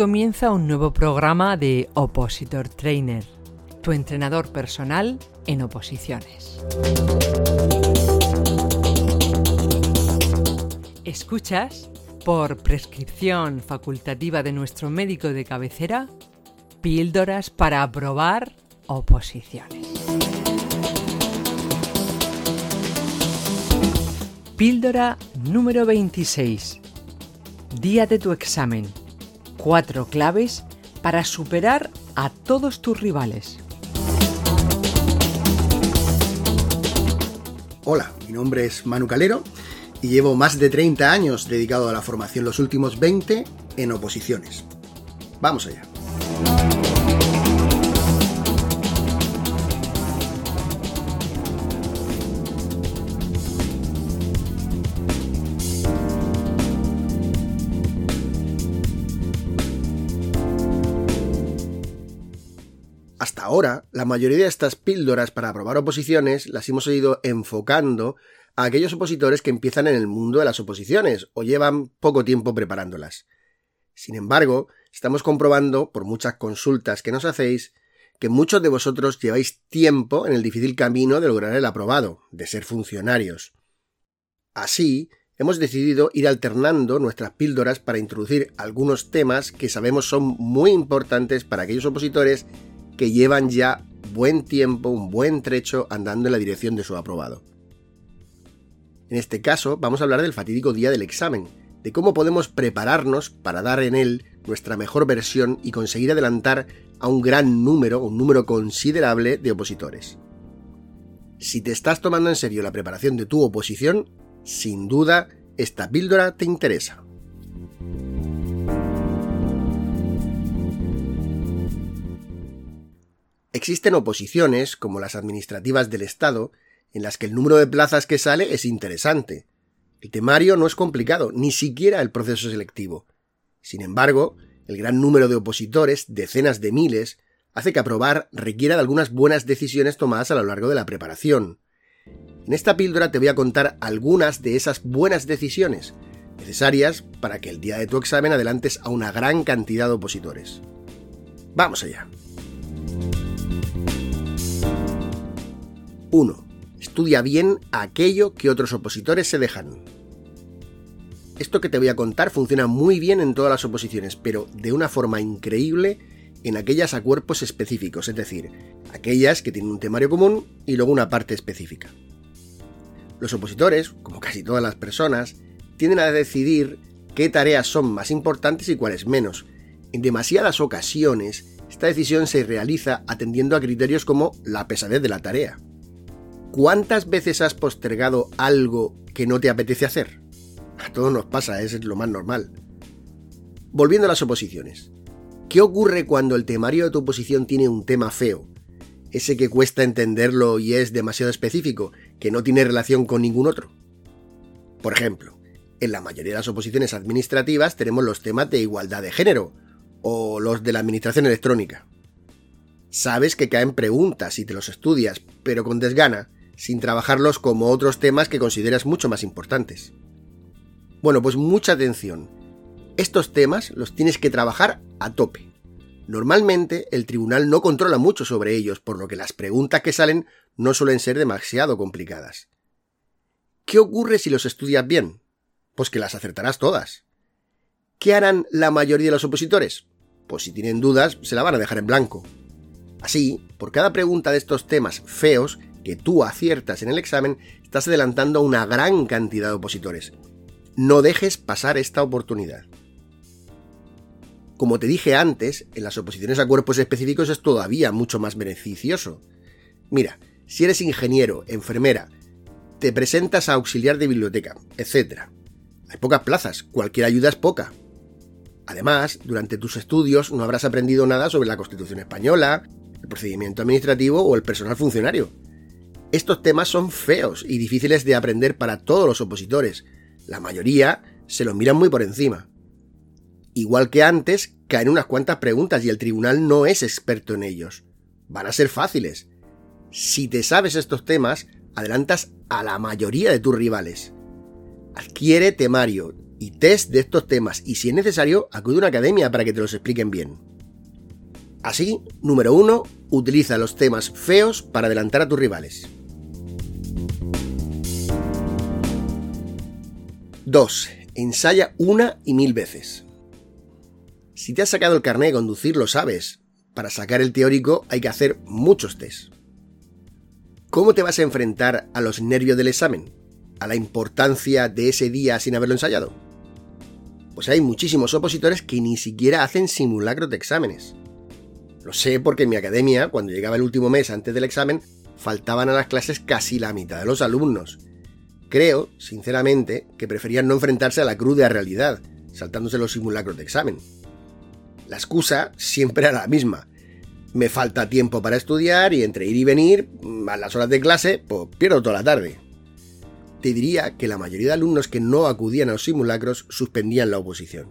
comienza un nuevo programa de Opositor Trainer, tu entrenador personal en oposiciones. Escuchas, por prescripción facultativa de nuestro médico de cabecera, píldoras para aprobar oposiciones. Píldora número 26. Día de tu examen. Cuatro claves para superar a todos tus rivales. Hola, mi nombre es Manu Calero y llevo más de 30 años dedicado a la formación, los últimos 20 en oposiciones. Vamos allá. Ahora, la mayoría de estas píldoras para aprobar oposiciones las hemos ido enfocando a aquellos opositores que empiezan en el mundo de las oposiciones o llevan poco tiempo preparándolas. Sin embargo, estamos comprobando, por muchas consultas que nos hacéis, que muchos de vosotros lleváis tiempo en el difícil camino de lograr el aprobado, de ser funcionarios. Así, hemos decidido ir alternando nuestras píldoras para introducir algunos temas que sabemos son muy importantes para aquellos opositores que llevan ya buen tiempo, un buen trecho andando en la dirección de su aprobado. En este caso vamos a hablar del fatídico día del examen, de cómo podemos prepararnos para dar en él nuestra mejor versión y conseguir adelantar a un gran número, un número considerable de opositores. Si te estás tomando en serio la preparación de tu oposición, sin duda esta píldora te interesa. Existen oposiciones, como las administrativas del Estado, en las que el número de plazas que sale es interesante. El temario no es complicado, ni siquiera el proceso selectivo. Sin embargo, el gran número de opositores, decenas de miles, hace que aprobar requiera de algunas buenas decisiones tomadas a lo largo de la preparación. En esta píldora te voy a contar algunas de esas buenas decisiones necesarias para que el día de tu examen adelantes a una gran cantidad de opositores. Vamos allá. 1. Estudia bien aquello que otros opositores se dejan. Esto que te voy a contar funciona muy bien en todas las oposiciones, pero de una forma increíble en aquellas a cuerpos específicos, es decir, aquellas que tienen un temario común y luego una parte específica. Los opositores, como casi todas las personas, tienden a decidir qué tareas son más importantes y cuáles menos. En demasiadas ocasiones, esta decisión se realiza atendiendo a criterios como la pesadez de la tarea. ¿Cuántas veces has postergado algo que no te apetece hacer? A todos nos pasa, es lo más normal. Volviendo a las oposiciones. ¿Qué ocurre cuando el temario de tu oposición tiene un tema feo? Ese que cuesta entenderlo y es demasiado específico, que no tiene relación con ningún otro. Por ejemplo, en la mayoría de las oposiciones administrativas tenemos los temas de igualdad de género, o los de la administración electrónica. Sabes que caen preguntas y te los estudias, pero con desgana, sin trabajarlos como otros temas que consideras mucho más importantes. Bueno, pues mucha atención. Estos temas los tienes que trabajar a tope. Normalmente el tribunal no controla mucho sobre ellos, por lo que las preguntas que salen no suelen ser demasiado complicadas. ¿Qué ocurre si los estudias bien? Pues que las acertarás todas. ¿Qué harán la mayoría de los opositores? Pues si tienen dudas, se la van a dejar en blanco. Así, por cada pregunta de estos temas feos, que tú aciertas en el examen, estás adelantando a una gran cantidad de opositores. No dejes pasar esta oportunidad. Como te dije antes, en las oposiciones a cuerpos específicos es todavía mucho más beneficioso. Mira, si eres ingeniero, enfermera, te presentas a auxiliar de biblioteca, etc. Hay pocas plazas, cualquier ayuda es poca. Además, durante tus estudios no habrás aprendido nada sobre la Constitución española, el procedimiento administrativo o el personal funcionario. Estos temas son feos y difíciles de aprender para todos los opositores. La mayoría se los miran muy por encima. Igual que antes, caen unas cuantas preguntas y el tribunal no es experto en ellos. Van a ser fáciles. Si te sabes estos temas, adelantas a la mayoría de tus rivales. Adquiere temario, y test de estos temas y si es necesario, acude a una academia para que te los expliquen bien. Así, número 1, utiliza los temas feos para adelantar a tus rivales. 2. Ensaya una y mil veces. Si te has sacado el carnet de conducir, lo sabes. Para sacar el teórico hay que hacer muchos test. ¿Cómo te vas a enfrentar a los nervios del examen? ¿A la importancia de ese día sin haberlo ensayado? Pues hay muchísimos opositores que ni siquiera hacen simulacros de exámenes. Lo sé porque en mi academia, cuando llegaba el último mes antes del examen, faltaban a las clases casi la mitad de los alumnos. Creo, sinceramente, que preferían no enfrentarse a la cruda realidad, saltándose los simulacros de examen. La excusa siempre era la misma. Me falta tiempo para estudiar y entre ir y venir, a las horas de clase, pues pierdo toda la tarde. Te diría que la mayoría de alumnos que no acudían a los simulacros suspendían la oposición.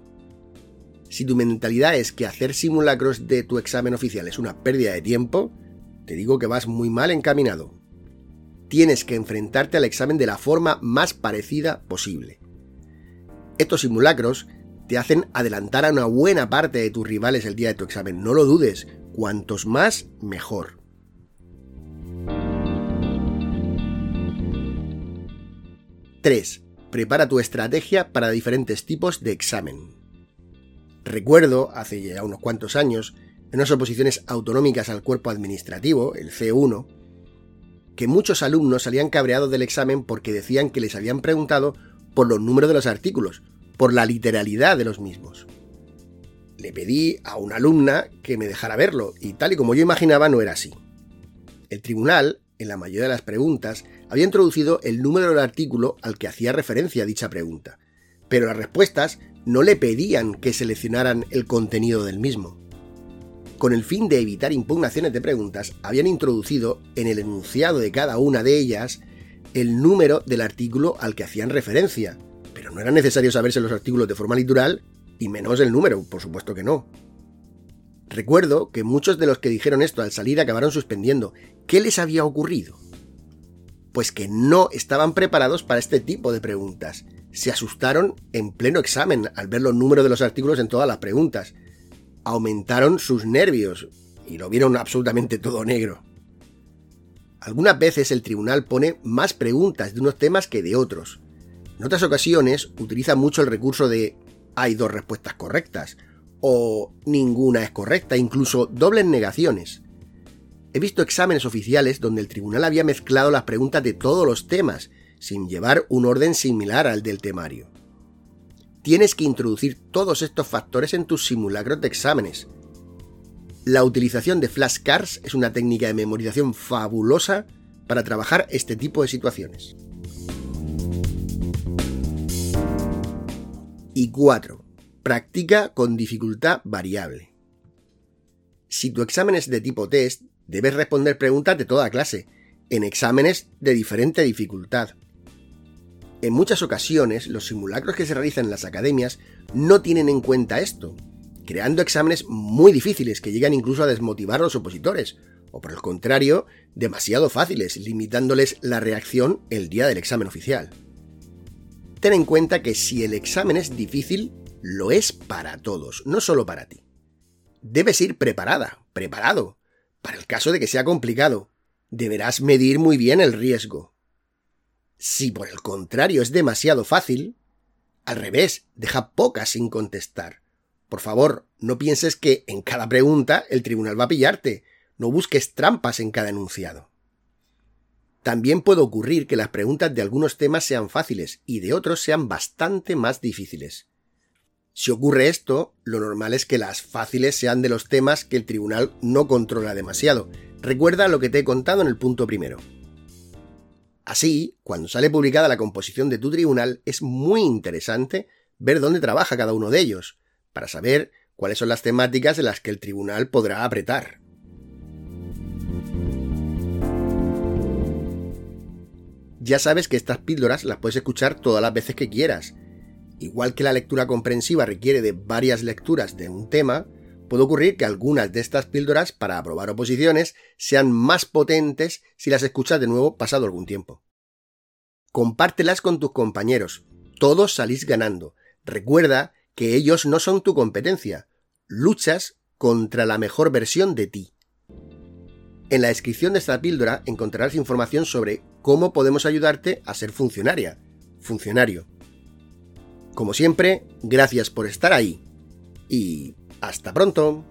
Si tu mentalidad es que hacer simulacros de tu examen oficial es una pérdida de tiempo, te digo que vas muy mal encaminado. Tienes que enfrentarte al examen de la forma más parecida posible. Estos simulacros te hacen adelantar a una buena parte de tus rivales el día de tu examen, no lo dudes, cuantos más mejor. 3. Prepara tu estrategia para diferentes tipos de examen. Recuerdo, hace ya unos cuantos años, en unas oposiciones autonómicas al cuerpo administrativo, el C1, que muchos alumnos salían cabreados del examen porque decían que les habían preguntado por los números de los artículos, por la literalidad de los mismos. Le pedí a una alumna que me dejara verlo, y tal y como yo imaginaba no era así. El tribunal, en la mayoría de las preguntas, había introducido el número del artículo al que hacía referencia dicha pregunta, pero las respuestas no le pedían que seleccionaran el contenido del mismo. Con el fin de evitar impugnaciones de preguntas, habían introducido en el enunciado de cada una de ellas el número del artículo al que hacían referencia, pero no era necesario saberse los artículos de forma literal y menos el número, por supuesto que no. Recuerdo que muchos de los que dijeron esto al salir acabaron suspendiendo. ¿Qué les había ocurrido? Pues que no estaban preparados para este tipo de preguntas se asustaron en pleno examen al ver los números de los artículos en todas las preguntas. Aumentaron sus nervios y lo vieron absolutamente todo negro. Algunas veces el tribunal pone más preguntas de unos temas que de otros. En otras ocasiones utiliza mucho el recurso de hay dos respuestas correctas o ninguna es correcta, incluso dobles negaciones. He visto exámenes oficiales donde el tribunal había mezclado las preguntas de todos los temas sin llevar un orden similar al del temario. Tienes que introducir todos estos factores en tus simulacros de exámenes. La utilización de flashcards es una técnica de memorización fabulosa para trabajar este tipo de situaciones. Y 4. Practica con dificultad variable. Si tu examen es de tipo test, debes responder preguntas de toda clase, en exámenes de diferente dificultad. En muchas ocasiones, los simulacros que se realizan en las academias no tienen en cuenta esto, creando exámenes muy difíciles que llegan incluso a desmotivar a los opositores, o por el contrario, demasiado fáciles, limitándoles la reacción el día del examen oficial. Ten en cuenta que si el examen es difícil, lo es para todos, no solo para ti. Debes ir preparada, preparado, para el caso de que sea complicado. Deberás medir muy bien el riesgo. Si por el contrario es demasiado fácil, al revés, deja pocas sin contestar. Por favor, no pienses que en cada pregunta el tribunal va a pillarte. No busques trampas en cada enunciado. También puede ocurrir que las preguntas de algunos temas sean fáciles y de otros sean bastante más difíciles. Si ocurre esto, lo normal es que las fáciles sean de los temas que el tribunal no controla demasiado. Recuerda lo que te he contado en el punto primero. Así, cuando sale publicada la composición de tu tribunal, es muy interesante ver dónde trabaja cada uno de ellos, para saber cuáles son las temáticas en las que el tribunal podrá apretar. Ya sabes que estas píldoras las puedes escuchar todas las veces que quieras. Igual que la lectura comprensiva requiere de varias lecturas de un tema, puede ocurrir que algunas de estas píldoras para aprobar oposiciones sean más potentes si las escuchas de nuevo pasado algún tiempo. Compártelas con tus compañeros, todos salís ganando. Recuerda que ellos no son tu competencia. Luchas contra la mejor versión de ti. En la descripción de esta píldora encontrarás información sobre cómo podemos ayudarte a ser funcionaria, funcionario. Como siempre, gracias por estar ahí y hasta pronto.